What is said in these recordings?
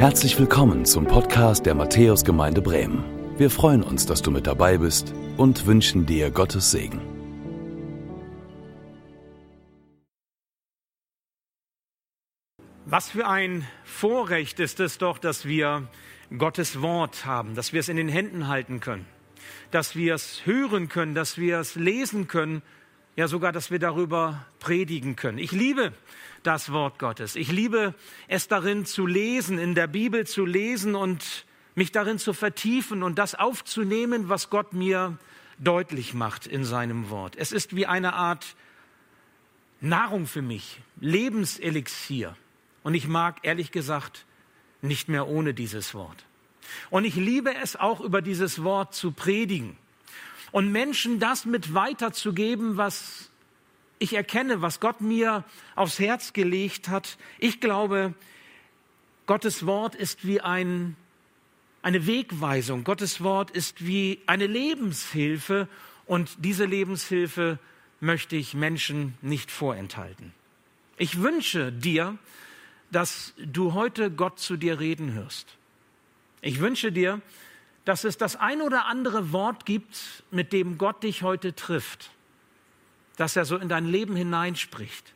Herzlich willkommen zum Podcast der Matthäusgemeinde Bremen. Wir freuen uns, dass du mit dabei bist und wünschen dir Gottes Segen. Was für ein Vorrecht ist es doch, dass wir Gottes Wort haben, dass wir es in den Händen halten können, dass wir es hören können, dass wir es lesen können, ja sogar, dass wir darüber predigen können. Ich liebe das Wort Gottes. Ich liebe es darin zu lesen, in der Bibel zu lesen und mich darin zu vertiefen und das aufzunehmen, was Gott mir deutlich macht in seinem Wort. Es ist wie eine Art Nahrung für mich, Lebenselixier. Und ich mag ehrlich gesagt nicht mehr ohne dieses Wort. Und ich liebe es auch über dieses Wort zu predigen und Menschen das mit weiterzugeben, was ich erkenne, was Gott mir aufs Herz gelegt hat. Ich glaube, Gottes Wort ist wie ein, eine Wegweisung. Gottes Wort ist wie eine Lebenshilfe und diese Lebenshilfe möchte ich Menschen nicht vorenthalten. Ich wünsche dir, dass du heute Gott zu dir reden hörst. Ich wünsche dir, dass es das ein oder andere Wort gibt, mit dem Gott dich heute trifft dass er so in dein Leben hineinspricht,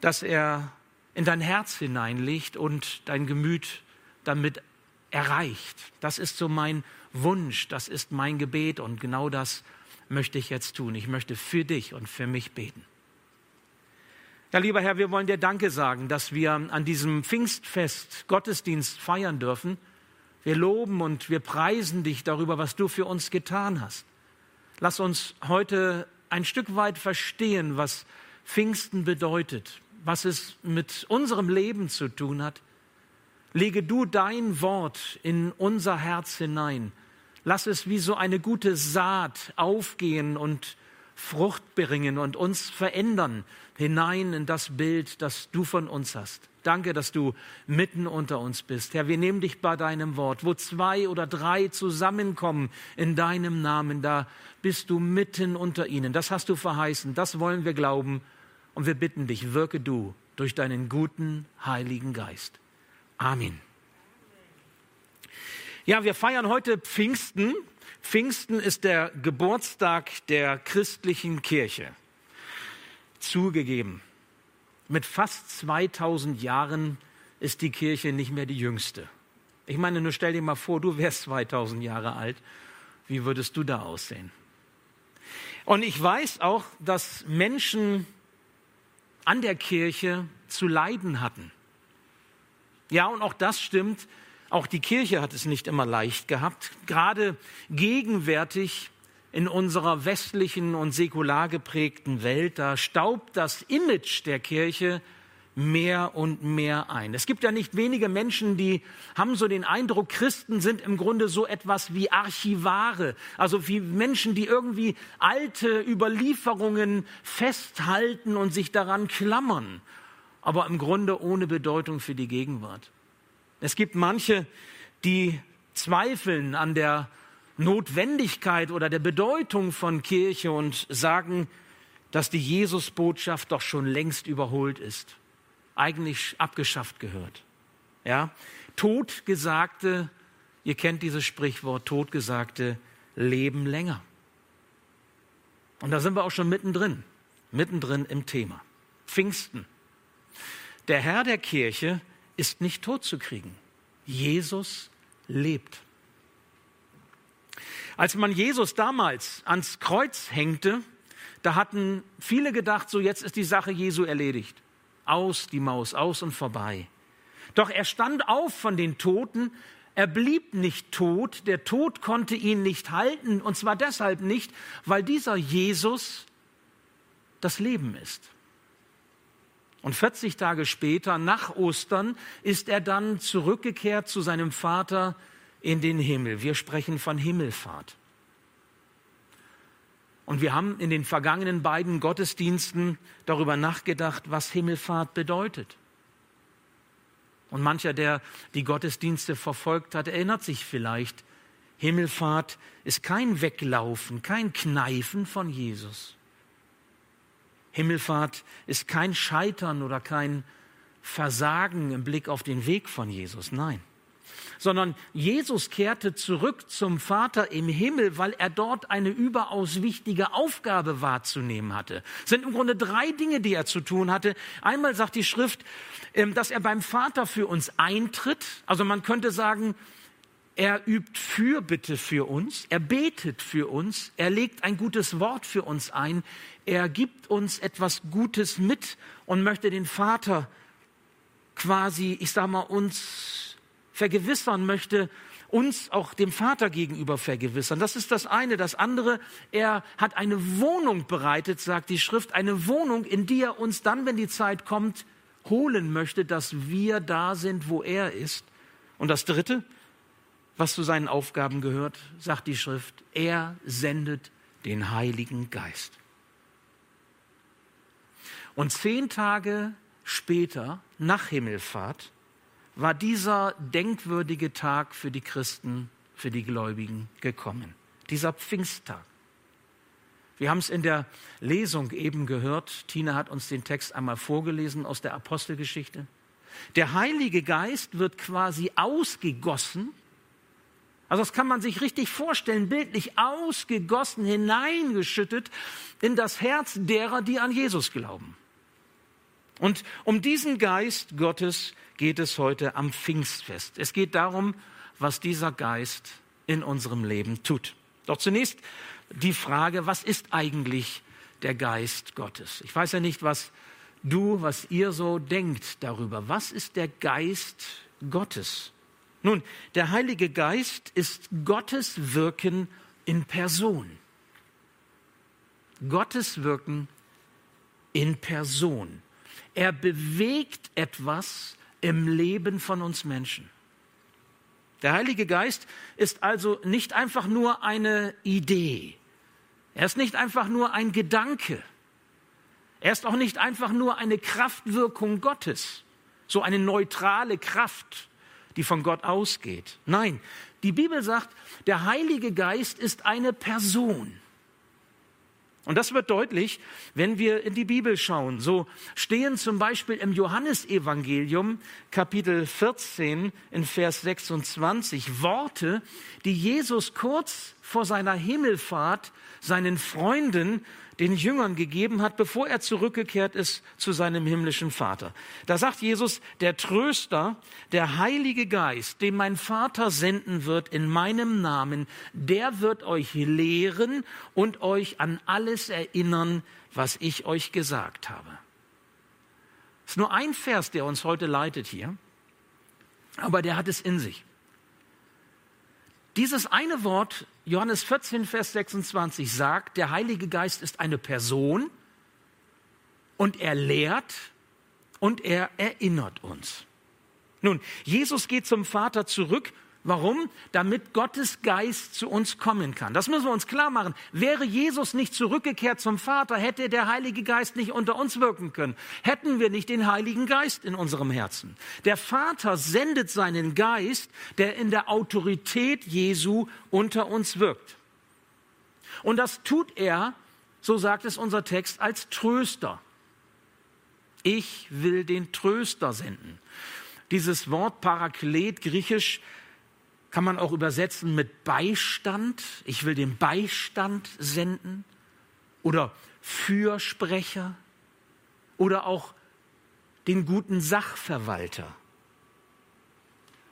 dass er in dein Herz hineinlegt und dein Gemüt damit erreicht. Das ist so mein Wunsch, das ist mein Gebet und genau das möchte ich jetzt tun. Ich möchte für dich und für mich beten. Ja, lieber Herr, wir wollen dir Danke sagen, dass wir an diesem Pfingstfest Gottesdienst feiern dürfen. Wir loben und wir preisen dich darüber, was du für uns getan hast. Lass uns heute ein Stück weit verstehen, was Pfingsten bedeutet, was es mit unserem Leben zu tun hat. Lege du dein Wort in unser Herz hinein. Lass es wie so eine gute Saat aufgehen und Frucht bringen und uns verändern hinein in das Bild, das du von uns hast. Danke, dass du mitten unter uns bist. Herr, wir nehmen dich bei deinem Wort. Wo zwei oder drei zusammenkommen in deinem Namen, da bist du mitten unter ihnen. Das hast du verheißen. Das wollen wir glauben. Und wir bitten dich, wirke du durch deinen guten Heiligen Geist. Amen. Ja, wir feiern heute Pfingsten. Pfingsten ist der Geburtstag der christlichen Kirche. Zugegeben. Mit fast 2000 Jahren ist die Kirche nicht mehr die jüngste. Ich meine, nur stell dir mal vor, du wärst 2000 Jahre alt. Wie würdest du da aussehen? Und ich weiß auch, dass Menschen an der Kirche zu leiden hatten. Ja, und auch das stimmt. Auch die Kirche hat es nicht immer leicht gehabt. Gerade gegenwärtig in unserer westlichen und säkular geprägten Welt, da staubt das Image der Kirche mehr und mehr ein. Es gibt ja nicht wenige Menschen, die haben so den Eindruck, Christen sind im Grunde so etwas wie Archivare, also wie Menschen, die irgendwie alte Überlieferungen festhalten und sich daran klammern, aber im Grunde ohne Bedeutung für die Gegenwart. Es gibt manche, die zweifeln an der Notwendigkeit oder der Bedeutung von Kirche und sagen, dass die Jesusbotschaft doch schon längst überholt ist, eigentlich abgeschafft gehört. Ja, Totgesagte, ihr kennt dieses Sprichwort, Totgesagte leben länger. Und da sind wir auch schon mittendrin, mittendrin im Thema. Pfingsten. Der Herr der Kirche ist nicht tot zu kriegen. Jesus lebt. Als man Jesus damals ans Kreuz hängte, da hatten viele gedacht, so jetzt ist die Sache Jesu erledigt. Aus die Maus, aus und vorbei. Doch er stand auf von den Toten, er blieb nicht tot, der Tod konnte ihn nicht halten, und zwar deshalb nicht, weil dieser Jesus das Leben ist. Und 40 Tage später, nach Ostern, ist er dann zurückgekehrt zu seinem Vater in den Himmel. Wir sprechen von Himmelfahrt. Und wir haben in den vergangenen beiden Gottesdiensten darüber nachgedacht, was Himmelfahrt bedeutet. Und mancher, der die Gottesdienste verfolgt hat, erinnert sich vielleicht, Himmelfahrt ist kein Weglaufen, kein Kneifen von Jesus. Himmelfahrt ist kein Scheitern oder kein Versagen im Blick auf den Weg von Jesus. Nein sondern Jesus kehrte zurück zum Vater im Himmel, weil er dort eine überaus wichtige Aufgabe wahrzunehmen hatte. Es sind im Grunde drei Dinge, die er zu tun hatte. Einmal sagt die Schrift, ähm, dass er beim Vater für uns eintritt. Also man könnte sagen, er übt Fürbitte für uns, er betet für uns, er legt ein gutes Wort für uns ein, er gibt uns etwas Gutes mit und möchte den Vater quasi, ich sag mal, uns vergewissern möchte, uns auch dem Vater gegenüber vergewissern. Das ist das eine. Das andere, er hat eine Wohnung bereitet, sagt die Schrift, eine Wohnung, in die er uns dann, wenn die Zeit kommt, holen möchte, dass wir da sind, wo er ist. Und das dritte, was zu seinen Aufgaben gehört, sagt die Schrift, er sendet den Heiligen Geist. Und zehn Tage später, nach Himmelfahrt, war dieser denkwürdige Tag für die Christen, für die Gläubigen gekommen. Dieser Pfingsttag. Wir haben es in der Lesung eben gehört. Tina hat uns den Text einmal vorgelesen aus der Apostelgeschichte. Der Heilige Geist wird quasi ausgegossen. Also das kann man sich richtig vorstellen, bildlich ausgegossen, hineingeschüttet in das Herz derer, die an Jesus glauben. Und um diesen Geist Gottes geht es heute am Pfingstfest. Es geht darum, was dieser Geist in unserem Leben tut. Doch zunächst die Frage, was ist eigentlich der Geist Gottes? Ich weiß ja nicht, was du, was ihr so denkt darüber. Was ist der Geist Gottes? Nun, der Heilige Geist ist Gottes Wirken in Person. Gottes Wirken in Person. Er bewegt etwas im Leben von uns Menschen. Der Heilige Geist ist also nicht einfach nur eine Idee. Er ist nicht einfach nur ein Gedanke. Er ist auch nicht einfach nur eine Kraftwirkung Gottes, so eine neutrale Kraft, die von Gott ausgeht. Nein, die Bibel sagt, der Heilige Geist ist eine Person. Und das wird deutlich, wenn wir in die Bibel schauen. So stehen zum Beispiel im Johannesevangelium Kapitel 14 in Vers 26 Worte, die Jesus kurz vor seiner Himmelfahrt seinen Freunden den Jüngern gegeben hat, bevor er zurückgekehrt ist zu seinem himmlischen Vater. Da sagt Jesus, der Tröster, der Heilige Geist, den mein Vater senden wird in meinem Namen, der wird euch lehren und euch an alles erinnern, was ich euch gesagt habe. Es ist nur ein Vers, der uns heute leitet hier, aber der hat es in sich. Dieses eine Wort, Johannes 14, Vers 26, sagt, der Heilige Geist ist eine Person und er lehrt und er erinnert uns. Nun, Jesus geht zum Vater zurück Warum? Damit Gottes Geist zu uns kommen kann. Das müssen wir uns klar machen. Wäre Jesus nicht zurückgekehrt zum Vater, hätte der Heilige Geist nicht unter uns wirken können. Hätten wir nicht den Heiligen Geist in unserem Herzen. Der Vater sendet seinen Geist, der in der Autorität Jesu unter uns wirkt. Und das tut er, so sagt es unser Text, als Tröster. Ich will den Tröster senden. Dieses Wort Paraklet, griechisch, kann man auch übersetzen mit Beistand. Ich will den Beistand senden. Oder Fürsprecher. Oder auch den guten Sachverwalter.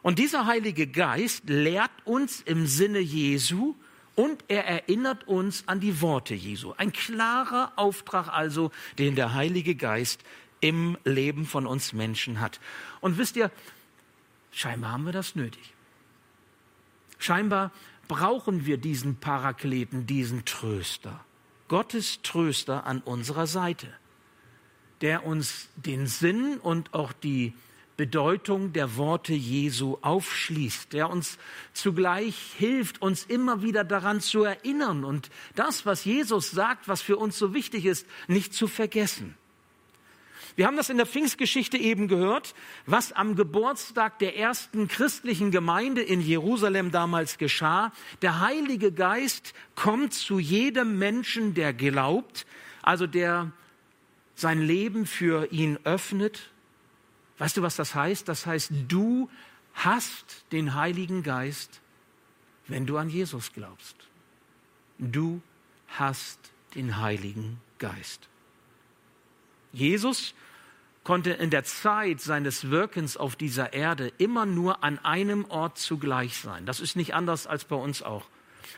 Und dieser Heilige Geist lehrt uns im Sinne Jesu und er erinnert uns an die Worte Jesu. Ein klarer Auftrag also, den der Heilige Geist im Leben von uns Menschen hat. Und wisst ihr, scheinbar haben wir das nötig. Scheinbar brauchen wir diesen Parakleten, diesen Tröster. Gottes Tröster an unserer Seite, der uns den Sinn und auch die Bedeutung der Worte Jesu aufschließt, der uns zugleich hilft, uns immer wieder daran zu erinnern und das, was Jesus sagt, was für uns so wichtig ist, nicht zu vergessen. Wir haben das in der Pfingstgeschichte eben gehört, was am Geburtstag der ersten christlichen Gemeinde in Jerusalem damals geschah. Der Heilige Geist kommt zu jedem Menschen, der glaubt, also der sein Leben für ihn öffnet. Weißt du, was das heißt? Das heißt, du hast den Heiligen Geist, wenn du an Jesus glaubst. Du hast den Heiligen Geist. Jesus konnte in der Zeit seines Wirkens auf dieser Erde immer nur an einem Ort zugleich sein. Das ist nicht anders als bei uns auch.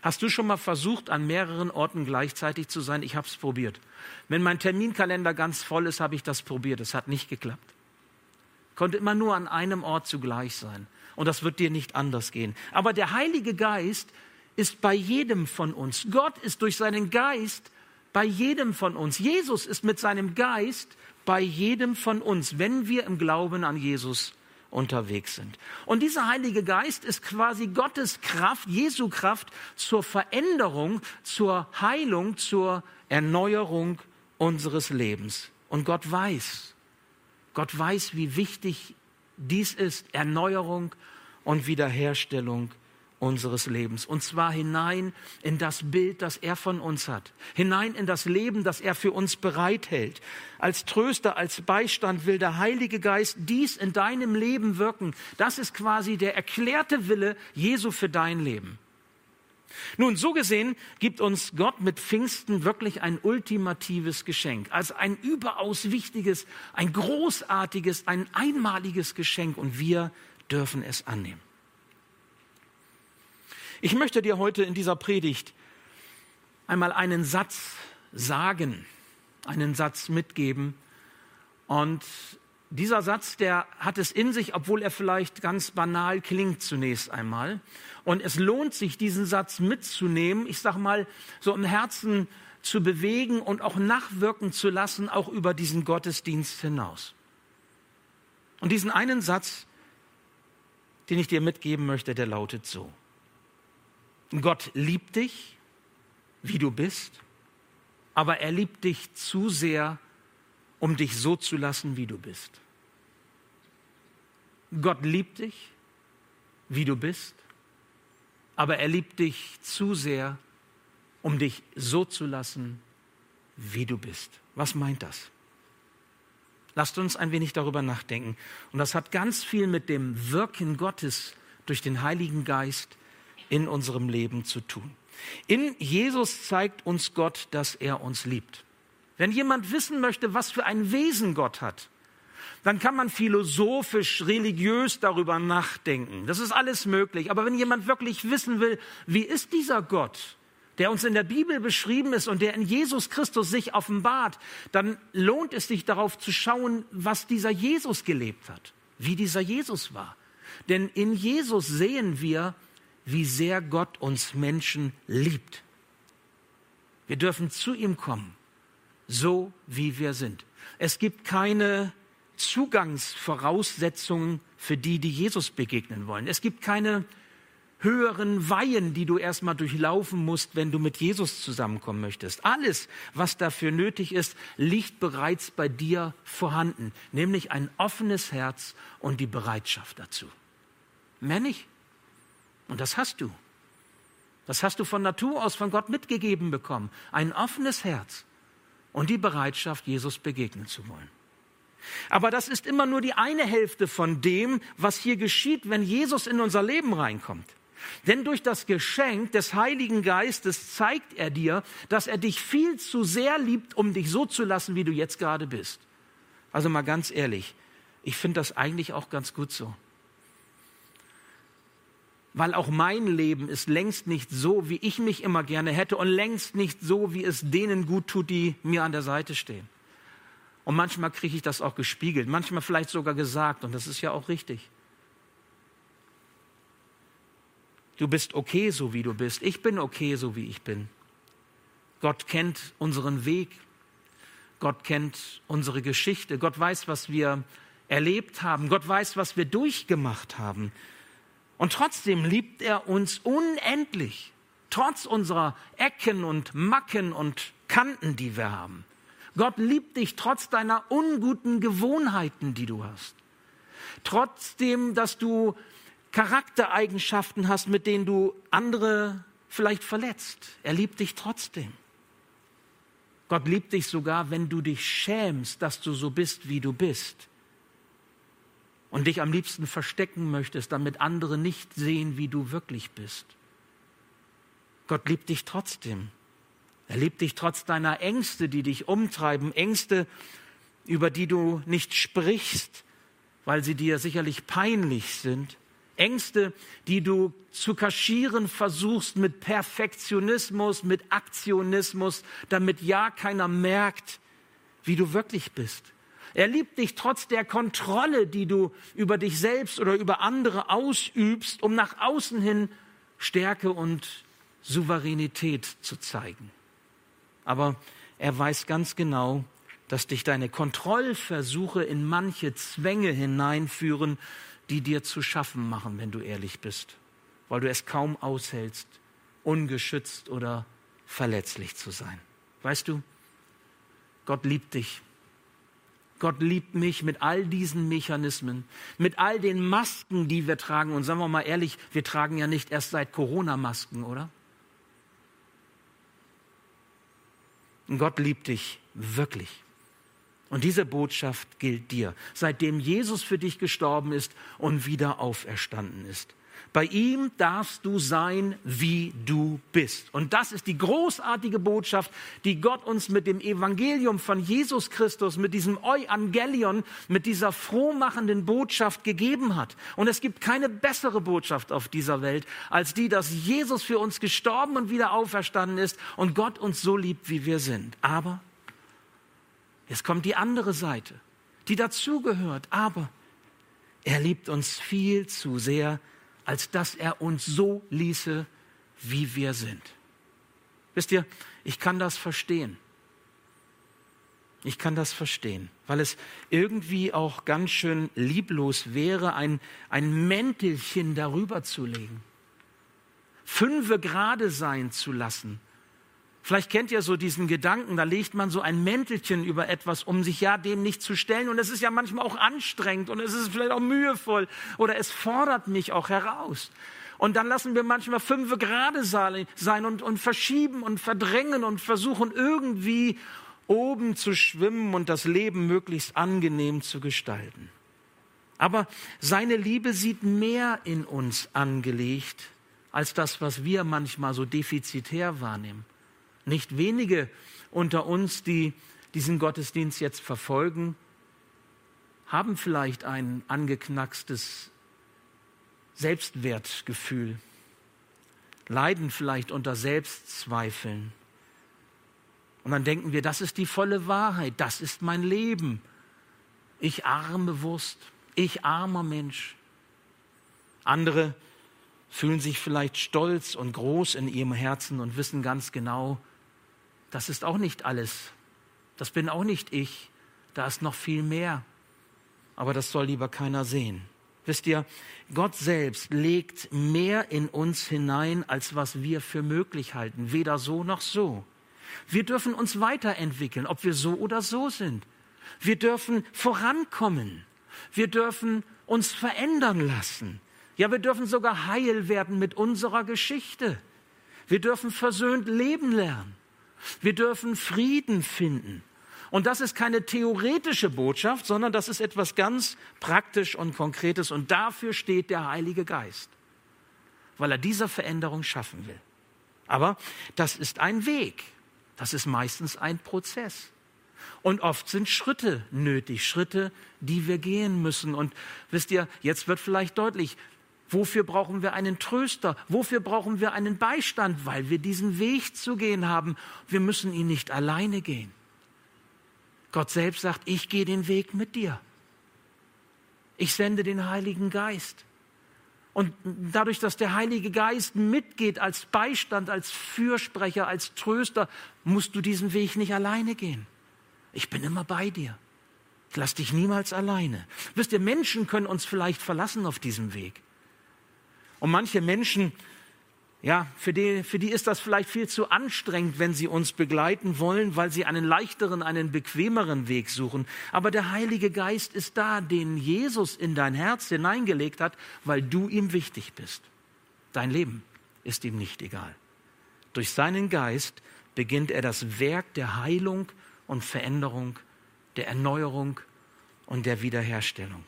Hast du schon mal versucht, an mehreren Orten gleichzeitig zu sein? Ich habe es probiert. Wenn mein Terminkalender ganz voll ist, habe ich das probiert. Es hat nicht geklappt. Konnte immer nur an einem Ort zugleich sein. Und das wird dir nicht anders gehen. Aber der Heilige Geist ist bei jedem von uns. Gott ist durch seinen Geist bei jedem von uns. Jesus ist mit seinem Geist bei jedem von uns, wenn wir im Glauben an Jesus unterwegs sind. Und dieser Heilige Geist ist quasi Gottes Kraft, Jesu Kraft zur Veränderung, zur Heilung, zur Erneuerung unseres Lebens. Und Gott weiß, Gott weiß, wie wichtig dies ist, Erneuerung und Wiederherstellung unseres Lebens. Und zwar hinein in das Bild, das er von uns hat. Hinein in das Leben, das er für uns bereithält. Als Tröster, als Beistand will der Heilige Geist dies in deinem Leben wirken. Das ist quasi der erklärte Wille Jesu für dein Leben. Nun, so gesehen gibt uns Gott mit Pfingsten wirklich ein ultimatives Geschenk, also ein überaus wichtiges, ein großartiges, ein einmaliges Geschenk und wir dürfen es annehmen. Ich möchte dir heute in dieser Predigt einmal einen Satz sagen, einen Satz mitgeben. Und dieser Satz, der hat es in sich, obwohl er vielleicht ganz banal klingt zunächst einmal. Und es lohnt sich, diesen Satz mitzunehmen, ich sage mal, so im Herzen zu bewegen und auch nachwirken zu lassen, auch über diesen Gottesdienst hinaus. Und diesen einen Satz, den ich dir mitgeben möchte, der lautet so. Gott liebt dich, wie du bist, aber er liebt dich zu sehr, um dich so zu lassen, wie du bist. Gott liebt dich, wie du bist, aber er liebt dich zu sehr, um dich so zu lassen, wie du bist. Was meint das? Lasst uns ein wenig darüber nachdenken. Und das hat ganz viel mit dem Wirken Gottes durch den Heiligen Geist in unserem Leben zu tun. In Jesus zeigt uns Gott, dass er uns liebt. Wenn jemand wissen möchte, was für ein Wesen Gott hat, dann kann man philosophisch, religiös darüber nachdenken. Das ist alles möglich. Aber wenn jemand wirklich wissen will, wie ist dieser Gott, der uns in der Bibel beschrieben ist und der in Jesus Christus sich offenbart, dann lohnt es sich darauf zu schauen, was dieser Jesus gelebt hat, wie dieser Jesus war. Denn in Jesus sehen wir, wie sehr Gott uns Menschen liebt. Wir dürfen zu ihm kommen, so wie wir sind. Es gibt keine Zugangsvoraussetzungen für die, die Jesus begegnen wollen. Es gibt keine höheren Weihen, die du erstmal durchlaufen musst, wenn du mit Jesus zusammenkommen möchtest. Alles, was dafür nötig ist, liegt bereits bei dir vorhanden, nämlich ein offenes Herz und die Bereitschaft dazu. Mehr nicht. Und das hast du. Das hast du von Natur aus von Gott mitgegeben bekommen. Ein offenes Herz und die Bereitschaft, Jesus begegnen zu wollen. Aber das ist immer nur die eine Hälfte von dem, was hier geschieht, wenn Jesus in unser Leben reinkommt. Denn durch das Geschenk des Heiligen Geistes zeigt er dir, dass er dich viel zu sehr liebt, um dich so zu lassen, wie du jetzt gerade bist. Also mal ganz ehrlich, ich finde das eigentlich auch ganz gut so weil auch mein Leben ist längst nicht so, wie ich mich immer gerne hätte und längst nicht so, wie es denen gut tut, die mir an der Seite stehen. Und manchmal kriege ich das auch gespiegelt, manchmal vielleicht sogar gesagt und das ist ja auch richtig. Du bist okay, so wie du bist. Ich bin okay, so wie ich bin. Gott kennt unseren Weg. Gott kennt unsere Geschichte. Gott weiß, was wir erlebt haben. Gott weiß, was wir durchgemacht haben. Und trotzdem liebt er uns unendlich, trotz unserer Ecken und Macken und Kanten, die wir haben. Gott liebt dich trotz deiner unguten Gewohnheiten, die du hast. Trotzdem, dass du Charaktereigenschaften hast, mit denen du andere vielleicht verletzt. Er liebt dich trotzdem. Gott liebt dich sogar, wenn du dich schämst, dass du so bist, wie du bist. Und dich am liebsten verstecken möchtest, damit andere nicht sehen, wie du wirklich bist. Gott liebt dich trotzdem. Er liebt dich trotz deiner Ängste, die dich umtreiben, Ängste, über die du nicht sprichst, weil sie dir sicherlich peinlich sind. Ängste, die du zu kaschieren versuchst mit Perfektionismus, mit Aktionismus, damit ja keiner merkt, wie du wirklich bist. Er liebt dich trotz der Kontrolle, die du über dich selbst oder über andere ausübst, um nach außen hin Stärke und Souveränität zu zeigen. Aber er weiß ganz genau, dass dich deine Kontrollversuche in manche Zwänge hineinführen, die dir zu schaffen machen, wenn du ehrlich bist, weil du es kaum aushältst, ungeschützt oder verletzlich zu sein. Weißt du, Gott liebt dich Gott liebt mich mit all diesen Mechanismen, mit all den Masken, die wir tragen. Und sagen wir mal ehrlich, wir tragen ja nicht erst seit Corona Masken, oder? Und Gott liebt dich wirklich. Und diese Botschaft gilt dir, seitdem Jesus für dich gestorben ist und wieder auferstanden ist. Bei ihm darfst du sein, wie du bist. Und das ist die großartige Botschaft, die Gott uns mit dem Evangelium von Jesus Christus, mit diesem Euangelion, mit dieser frohmachenden Botschaft gegeben hat. Und es gibt keine bessere Botschaft auf dieser Welt, als die, dass Jesus für uns gestorben und wieder auferstanden ist und Gott uns so liebt, wie wir sind. Aber jetzt kommt die andere Seite, die dazugehört. Aber er liebt uns viel zu sehr, als dass er uns so ließe, wie wir sind. Wisst ihr, ich kann das verstehen. Ich kann das verstehen, weil es irgendwie auch ganz schön lieblos wäre, ein, ein Mäntelchen darüber zu legen, fünfe gerade sein zu lassen Vielleicht kennt ihr so diesen Gedanken, da legt man so ein Mäntelchen über etwas, um sich ja dem nicht zu stellen. Und es ist ja manchmal auch anstrengend und es ist vielleicht auch mühevoll oder es fordert mich auch heraus. Und dann lassen wir manchmal fünf gerade sein und, und verschieben und verdrängen und versuchen irgendwie oben zu schwimmen und das Leben möglichst angenehm zu gestalten. Aber seine Liebe sieht mehr in uns angelegt als das, was wir manchmal so defizitär wahrnehmen. Nicht wenige unter uns, die diesen Gottesdienst jetzt verfolgen, haben vielleicht ein angeknackstes Selbstwertgefühl, leiden vielleicht unter Selbstzweifeln. Und dann denken wir, das ist die volle Wahrheit, das ist mein Leben. Ich arme Wurst, ich armer Mensch. Andere fühlen sich vielleicht stolz und groß in ihrem Herzen und wissen ganz genau, das ist auch nicht alles. Das bin auch nicht ich. Da ist noch viel mehr. Aber das soll lieber keiner sehen. Wisst ihr, Gott selbst legt mehr in uns hinein, als was wir für möglich halten. Weder so noch so. Wir dürfen uns weiterentwickeln, ob wir so oder so sind. Wir dürfen vorankommen. Wir dürfen uns verändern lassen. Ja, wir dürfen sogar heil werden mit unserer Geschichte. Wir dürfen versöhnt leben lernen. Wir dürfen Frieden finden. Und das ist keine theoretische Botschaft, sondern das ist etwas ganz praktisch und konkretes. Und dafür steht der Heilige Geist, weil er diese Veränderung schaffen will. Aber das ist ein Weg. Das ist meistens ein Prozess. Und oft sind Schritte nötig, Schritte, die wir gehen müssen. Und wisst ihr, jetzt wird vielleicht deutlich, Wofür brauchen wir einen Tröster? Wofür brauchen wir einen Beistand? Weil wir diesen Weg zu gehen haben. Wir müssen ihn nicht alleine gehen. Gott selbst sagt, ich gehe den Weg mit dir. Ich sende den Heiligen Geist. Und dadurch, dass der Heilige Geist mitgeht als Beistand, als Fürsprecher, als Tröster, musst du diesen Weg nicht alleine gehen. Ich bin immer bei dir. Ich lass dich niemals alleine. Wisst ihr, Menschen können uns vielleicht verlassen auf diesem Weg. Und manche Menschen, ja, für die, für die ist das vielleicht viel zu anstrengend, wenn sie uns begleiten wollen, weil sie einen leichteren, einen bequemeren Weg suchen. Aber der Heilige Geist ist da, den Jesus in dein Herz hineingelegt hat, weil du ihm wichtig bist. Dein Leben ist ihm nicht egal. Durch seinen Geist beginnt er das Werk der Heilung und Veränderung, der Erneuerung und der Wiederherstellung.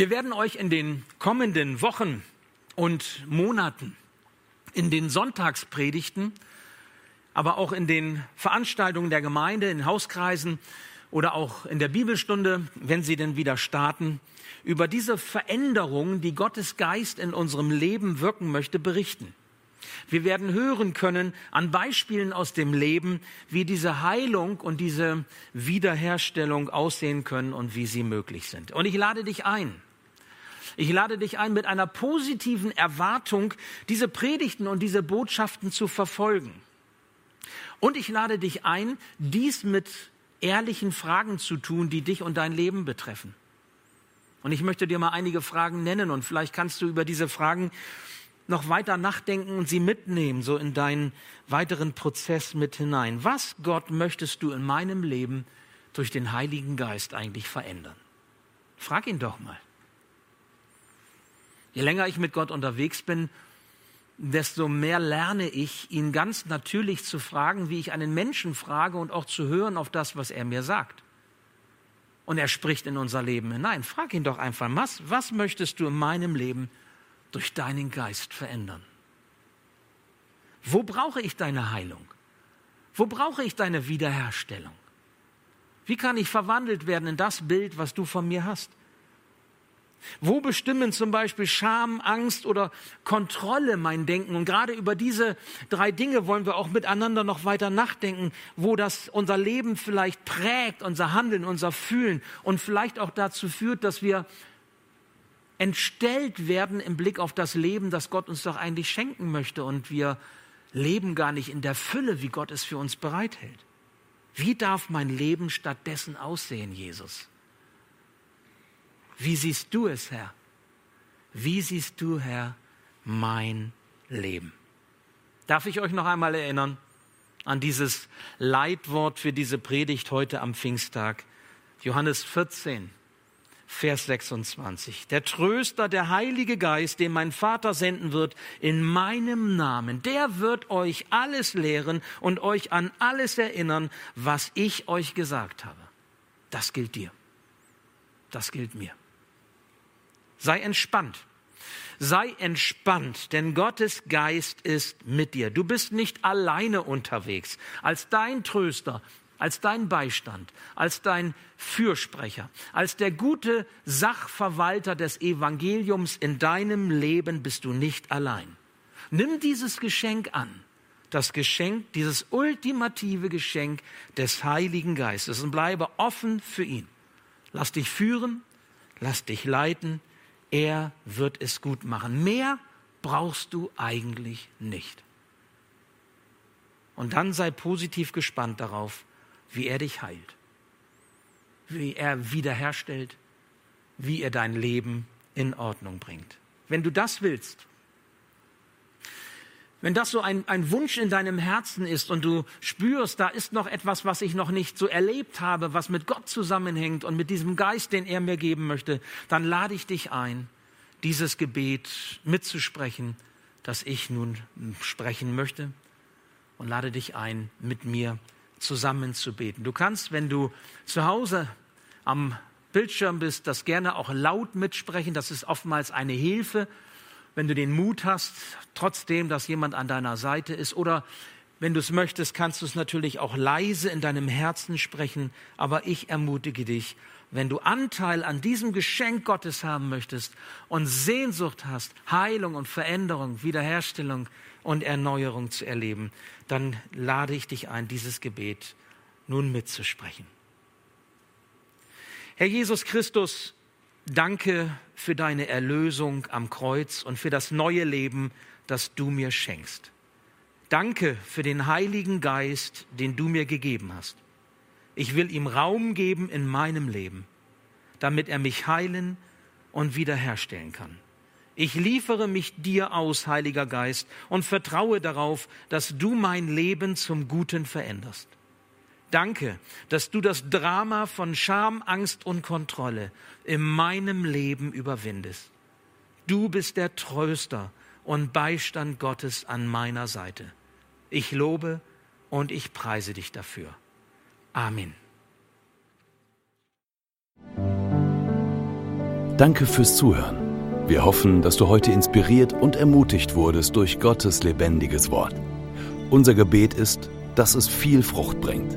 Wir werden euch in den kommenden Wochen und Monaten in den Sonntagspredigten, aber auch in den Veranstaltungen der Gemeinde, in Hauskreisen oder auch in der Bibelstunde, wenn sie denn wieder starten, über diese Veränderungen, die Gottes Geist in unserem Leben wirken möchte, berichten. Wir werden hören können an Beispielen aus dem Leben, wie diese Heilung und diese Wiederherstellung aussehen können und wie sie möglich sind. Und ich lade dich ein. Ich lade dich ein, mit einer positiven Erwartung diese Predigten und diese Botschaften zu verfolgen. Und ich lade dich ein, dies mit ehrlichen Fragen zu tun, die dich und dein Leben betreffen. Und ich möchte dir mal einige Fragen nennen und vielleicht kannst du über diese Fragen noch weiter nachdenken und sie mitnehmen, so in deinen weiteren Prozess mit hinein. Was, Gott, möchtest du in meinem Leben durch den Heiligen Geist eigentlich verändern? Frag ihn doch mal. Je länger ich mit Gott unterwegs bin, desto mehr lerne ich, ihn ganz natürlich zu fragen, wie ich einen Menschen frage und auch zu hören auf das, was er mir sagt. Und er spricht in unser Leben hinein. Frag ihn doch einfach, was, was möchtest du in meinem Leben durch deinen Geist verändern? Wo brauche ich deine Heilung? Wo brauche ich deine Wiederherstellung? Wie kann ich verwandelt werden in das Bild, was du von mir hast? Wo bestimmen zum Beispiel Scham, Angst oder Kontrolle mein Denken? Und gerade über diese drei Dinge wollen wir auch miteinander noch weiter nachdenken, wo das unser Leben vielleicht prägt, unser Handeln, unser Fühlen und vielleicht auch dazu führt, dass wir entstellt werden im Blick auf das Leben, das Gott uns doch eigentlich schenken möchte und wir leben gar nicht in der Fülle, wie Gott es für uns bereithält. Wie darf mein Leben stattdessen aussehen, Jesus? Wie siehst du es, Herr? Wie siehst du, Herr, mein Leben? Darf ich euch noch einmal erinnern an dieses Leitwort für diese Predigt heute am Pfingsttag? Johannes 14, Vers 26. Der Tröster, der Heilige Geist, den mein Vater senden wird, in meinem Namen, der wird euch alles lehren und euch an alles erinnern, was ich euch gesagt habe. Das gilt dir. Das gilt mir. Sei entspannt. Sei entspannt, denn Gottes Geist ist mit dir. Du bist nicht alleine unterwegs. Als dein Tröster, als dein Beistand, als dein Fürsprecher, als der gute Sachverwalter des Evangeliums in deinem Leben bist du nicht allein. Nimm dieses Geschenk an, das Geschenk, dieses ultimative Geschenk des Heiligen Geistes und bleibe offen für ihn. Lass dich führen, lass dich leiten, er wird es gut machen. Mehr brauchst du eigentlich nicht. Und dann sei positiv gespannt darauf, wie er dich heilt, wie er wiederherstellt, wie er dein Leben in Ordnung bringt. Wenn du das willst, wenn das so ein, ein Wunsch in deinem Herzen ist und du spürst, da ist noch etwas, was ich noch nicht so erlebt habe, was mit Gott zusammenhängt und mit diesem Geist, den er mir geben möchte, dann lade ich dich ein, dieses Gebet mitzusprechen, das ich nun sprechen möchte und lade dich ein, mit mir zusammen zu beten. Du kannst, wenn du zu Hause am Bildschirm bist, das gerne auch laut mitsprechen. Das ist oftmals eine Hilfe wenn du den Mut hast, trotzdem, dass jemand an deiner Seite ist. Oder wenn du es möchtest, kannst du es natürlich auch leise in deinem Herzen sprechen. Aber ich ermutige dich, wenn du Anteil an diesem Geschenk Gottes haben möchtest und Sehnsucht hast, Heilung und Veränderung, Wiederherstellung und Erneuerung zu erleben, dann lade ich dich ein, dieses Gebet nun mitzusprechen. Herr Jesus Christus, Danke für deine Erlösung am Kreuz und für das neue Leben, das du mir schenkst. Danke für den Heiligen Geist, den du mir gegeben hast. Ich will ihm Raum geben in meinem Leben, damit er mich heilen und wiederherstellen kann. Ich liefere mich dir aus, Heiliger Geist, und vertraue darauf, dass du mein Leben zum Guten veränderst. Danke, dass du das Drama von Scham, Angst und Kontrolle in meinem Leben überwindest. Du bist der Tröster und Beistand Gottes an meiner Seite. Ich lobe und ich preise dich dafür. Amen. Danke fürs Zuhören. Wir hoffen, dass du heute inspiriert und ermutigt wurdest durch Gottes lebendiges Wort. Unser Gebet ist, dass es viel Frucht bringt.